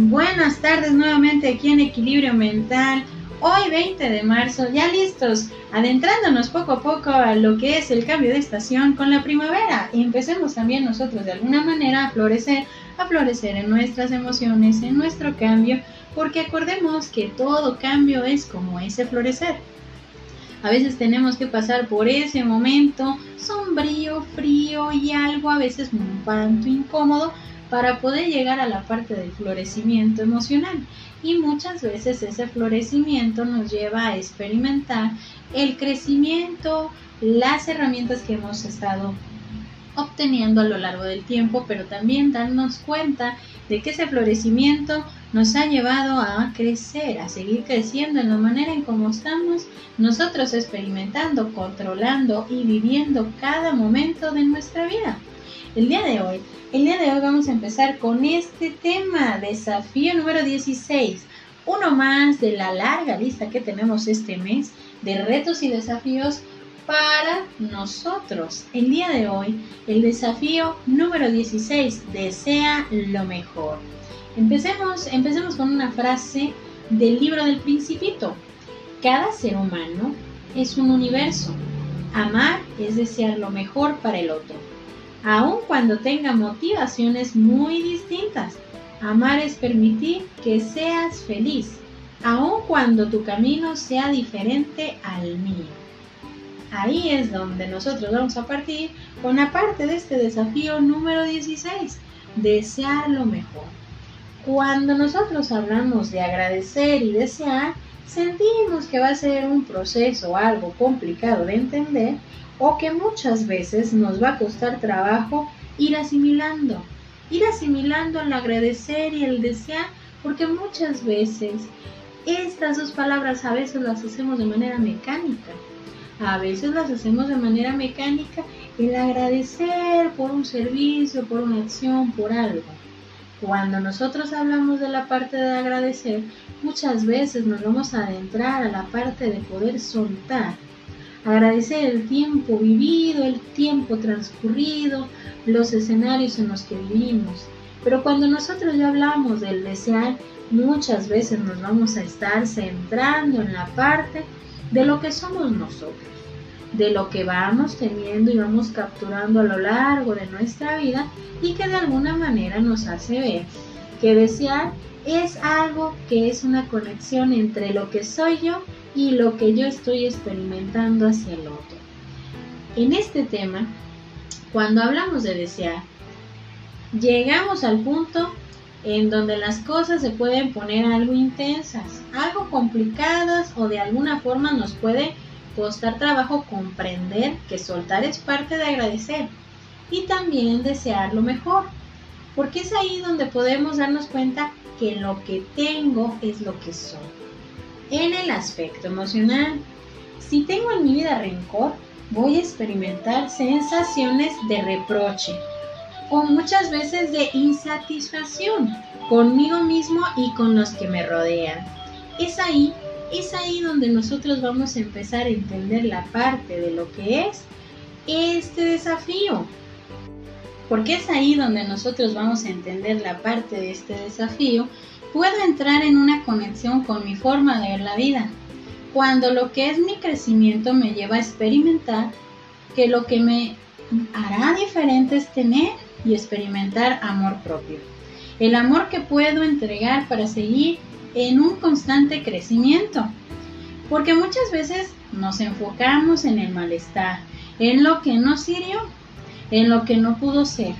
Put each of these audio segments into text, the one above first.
Buenas tardes nuevamente aquí en Equilibrio Mental. Hoy 20 de marzo, ya listos, adentrándonos poco a poco a lo que es el cambio de estación con la primavera. Y empecemos también nosotros de alguna manera a florecer, a florecer en nuestras emociones, en nuestro cambio, porque acordemos que todo cambio es como ese florecer. A veces tenemos que pasar por ese momento sombrío, frío y algo a veces un tanto incómodo para poder llegar a la parte del florecimiento emocional. Y muchas veces ese florecimiento nos lleva a experimentar el crecimiento, las herramientas que hemos estado obteniendo a lo largo del tiempo, pero también darnos cuenta de que ese florecimiento nos ha llevado a crecer, a seguir creciendo en la manera en cómo estamos nosotros experimentando, controlando y viviendo cada momento de nuestra vida. El día de hoy, el día de hoy vamos a empezar con este tema, desafío número 16, uno más de la larga lista que tenemos este mes de retos y desafíos para nosotros. El día de hoy, el desafío número 16, desea lo mejor. Empecemos, empecemos con una frase del libro del principito. Cada ser humano es un universo. Amar es desear lo mejor para el otro, aun cuando tenga motivaciones muy distintas. Amar es permitir que seas feliz, aun cuando tu camino sea diferente al mío. Ahí es donde nosotros vamos a partir con la parte de este desafío número 16, desear lo mejor. Cuando nosotros hablamos de agradecer y desear, sentimos que va a ser un proceso algo complicado de entender o que muchas veces nos va a costar trabajo ir asimilando. Ir asimilando el agradecer y el desear, porque muchas veces estas dos palabras a veces las hacemos de manera mecánica a veces las hacemos de manera mecánica el agradecer por un servicio, por una acción, por algo. Cuando nosotros hablamos de la parte de agradecer, muchas veces nos vamos a adentrar a la parte de poder soltar. Agradecer el tiempo vivido, el tiempo transcurrido, los escenarios en los que vivimos. Pero cuando nosotros ya hablamos del desear, muchas veces nos vamos a estar centrando en la parte de lo que somos nosotros, de lo que vamos teniendo y vamos capturando a lo largo de nuestra vida y que de alguna manera nos hace ver que desear es algo que es una conexión entre lo que soy yo y lo que yo estoy experimentando hacia el otro. En este tema, cuando hablamos de desear, llegamos al punto en donde las cosas se pueden poner algo intensas, algo complicadas o de alguna forma nos puede costar trabajo comprender que soltar es parte de agradecer y también desear lo mejor, porque es ahí donde podemos darnos cuenta que lo que tengo es lo que soy. En el aspecto emocional, si tengo en mi vida rencor, voy a experimentar sensaciones de reproche, o muchas veces de insatisfacción conmigo mismo y con los que me rodean. Es ahí, es ahí donde nosotros vamos a empezar a entender la parte de lo que es este desafío. Porque es ahí donde nosotros vamos a entender la parte de este desafío, puedo entrar en una conexión con mi forma de ver la vida. Cuando lo que es mi crecimiento me lleva a experimentar que lo que me hará diferente es tener y experimentar amor propio. El amor que puedo entregar para seguir en un constante crecimiento. Porque muchas veces nos enfocamos en el malestar, en lo que no sirvió, en lo que no pudo ser.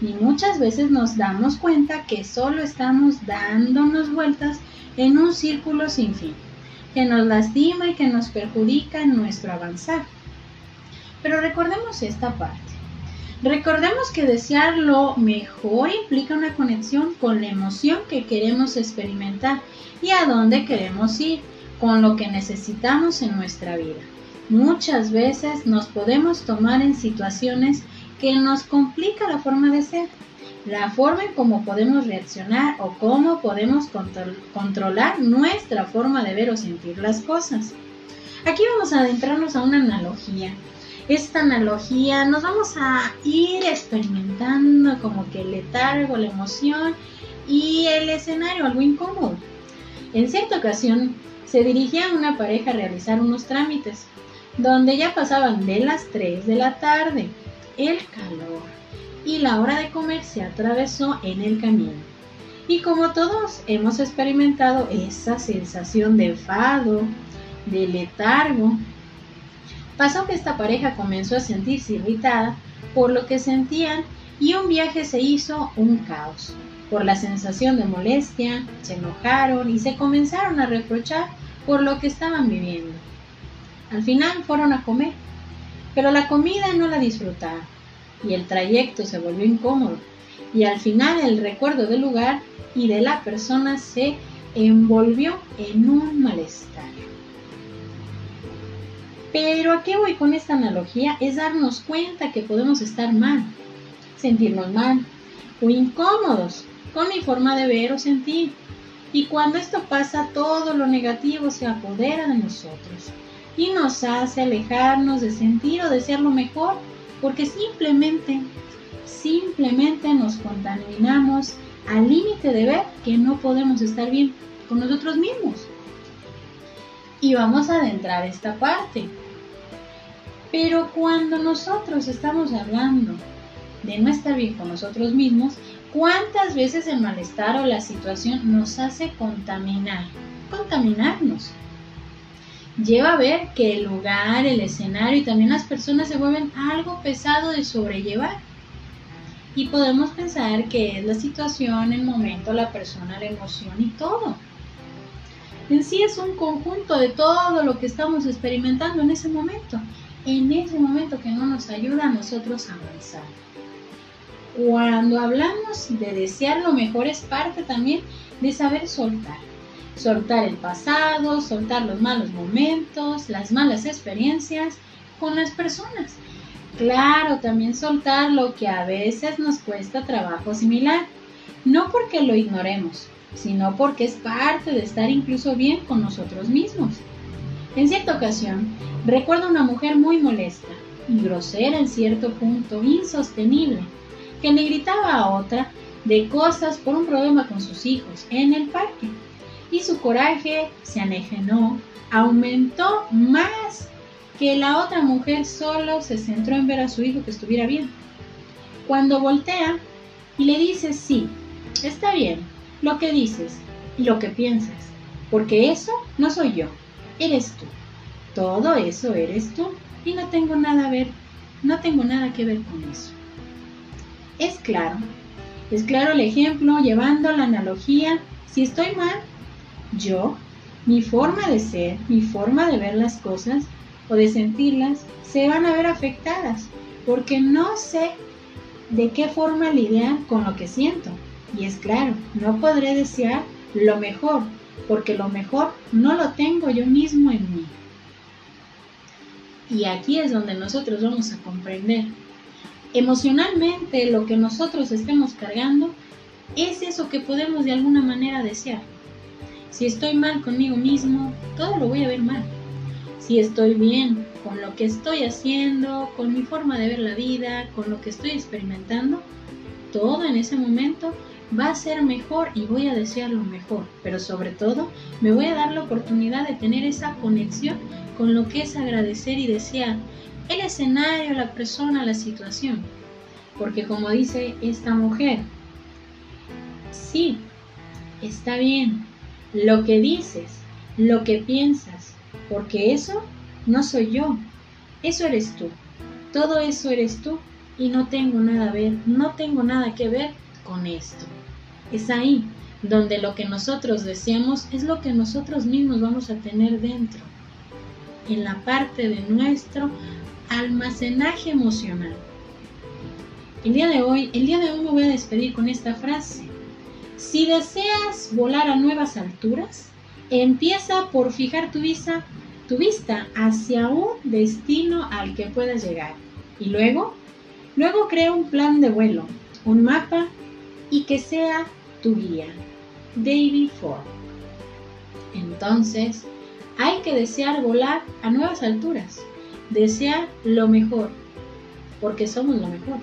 Y muchas veces nos damos cuenta que solo estamos dándonos vueltas en un círculo sin fin, que nos lastima y que nos perjudica en nuestro avanzar. Pero recordemos esta parte. Recordemos que desear lo mejor implica una conexión con la emoción que queremos experimentar y a dónde queremos ir, con lo que necesitamos en nuestra vida. Muchas veces nos podemos tomar en situaciones que nos complica la forma de ser, la forma en cómo podemos reaccionar o cómo podemos controlar nuestra forma de ver o sentir las cosas. Aquí vamos a adentrarnos a una analogía esta analogía, nos vamos a ir experimentando como que el letargo, la emoción y el escenario algo incómodo. En cierta ocasión se dirigía una pareja a realizar unos trámites, donde ya pasaban de las 3 de la tarde. El calor y la hora de comer se atravesó en el camino. Y como todos hemos experimentado esa sensación de enfado, de letargo, pasó que esta pareja comenzó a sentirse irritada por lo que sentían y un viaje se hizo un caos. Por la sensación de molestia, se enojaron y se comenzaron a reprochar por lo que estaban viviendo. Al final fueron a comer, pero la comida no la disfrutaron y el trayecto se volvió incómodo y al final el recuerdo del lugar y de la persona se envolvió en un malestar. Pero a qué voy con esta analogía es darnos cuenta que podemos estar mal, sentirnos mal o incómodos con mi forma de ver o sentir. Y cuando esto pasa, todo lo negativo se apodera de nosotros y nos hace alejarnos de sentir o desear lo mejor, porque simplemente, simplemente nos contaminamos al límite de ver que no podemos estar bien con nosotros mismos. Y vamos a adentrar esta parte. Pero cuando nosotros estamos hablando de no estar bien con nosotros mismos, ¿cuántas veces el malestar o la situación nos hace contaminar? Contaminarnos lleva a ver que el lugar, el escenario y también las personas se vuelven algo pesado de sobrellevar. Y podemos pensar que es la situación, el momento, la persona, la emoción y todo. En sí es un conjunto de todo lo que estamos experimentando en ese momento, en ese momento que no nos ayuda a nosotros a avanzar. Cuando hablamos de desear lo mejor es parte también de saber soltar soltar el pasado, soltar los malos momentos, las malas experiencias con las personas. Claro, también soltar lo que a veces nos cuesta trabajo similar, no porque lo ignoremos, sino porque es parte de estar incluso bien con nosotros mismos. En cierta ocasión, recuerdo una mujer muy molesta y grosera en cierto punto, insostenible, que le gritaba a otra de cosas por un problema con sus hijos en el parque y su coraje se anejenó, aumentó más que la otra mujer solo se centró en ver a su hijo que estuviera bien. Cuando voltea y le dice, sí, está bien, lo que dices y lo que piensas, porque eso no soy yo, eres tú. Todo eso eres tú y no tengo nada ver, no tengo nada que ver con eso. Es claro, es claro el ejemplo llevando la analogía, si estoy mal, yo, mi forma de ser, mi forma de ver las cosas o de sentirlas, se van a ver afectadas porque no sé de qué forma lidiar con lo que siento. Y es claro, no podré desear lo mejor, porque lo mejor no lo tengo yo mismo en mí. Y aquí es donde nosotros vamos a comprender. Emocionalmente lo que nosotros estemos cargando es eso que podemos de alguna manera desear. Si estoy mal conmigo mismo, todo lo voy a ver mal. Si estoy bien con lo que estoy haciendo, con mi forma de ver la vida, con lo que estoy experimentando, todo en ese momento va a ser mejor y voy a desear lo mejor. Pero sobre todo, me voy a dar la oportunidad de tener esa conexión con lo que es agradecer y desear el escenario, la persona, la situación. Porque como dice esta mujer, sí, está bien, lo que dices, lo que piensas, porque eso no soy yo, eso eres tú, todo eso eres tú y no tengo nada a ver, no tengo nada que ver con esto. Es ahí donde lo que nosotros deseamos es lo que nosotros mismos vamos a tener dentro, en la parte de nuestro almacenaje emocional. El día de hoy, el día de hoy me voy a despedir con esta frase. Si deseas volar a nuevas alturas, empieza por fijar tu vista, hacia un destino al que puedas llegar. Y luego, luego crea un plan de vuelo, un mapa y que sea tu guía. David Ford. Entonces, hay que desear volar a nuevas alturas, desear lo mejor, porque somos lo mejor.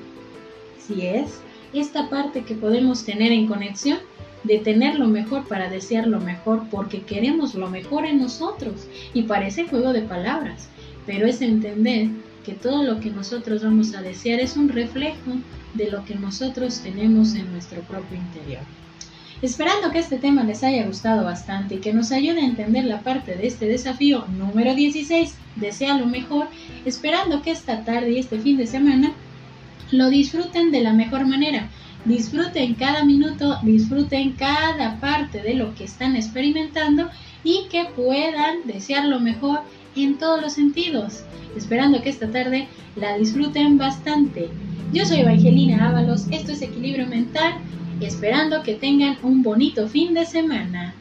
Si es esta parte que podemos tener en conexión de tener lo mejor para desear lo mejor porque queremos lo mejor en nosotros. Y parece juego de palabras, pero es entender que todo lo que nosotros vamos a desear es un reflejo de lo que nosotros tenemos en nuestro propio interior. Esperando que este tema les haya gustado bastante y que nos ayude a entender la parte de este desafío número 16, desea lo mejor, esperando que esta tarde y este fin de semana lo disfruten de la mejor manera. Disfruten cada minuto, disfruten cada parte de lo que están experimentando y que puedan desear lo mejor en todos los sentidos. Esperando que esta tarde la disfruten bastante. Yo soy Evangelina Ábalos, esto es Equilibrio Mental, esperando que tengan un bonito fin de semana.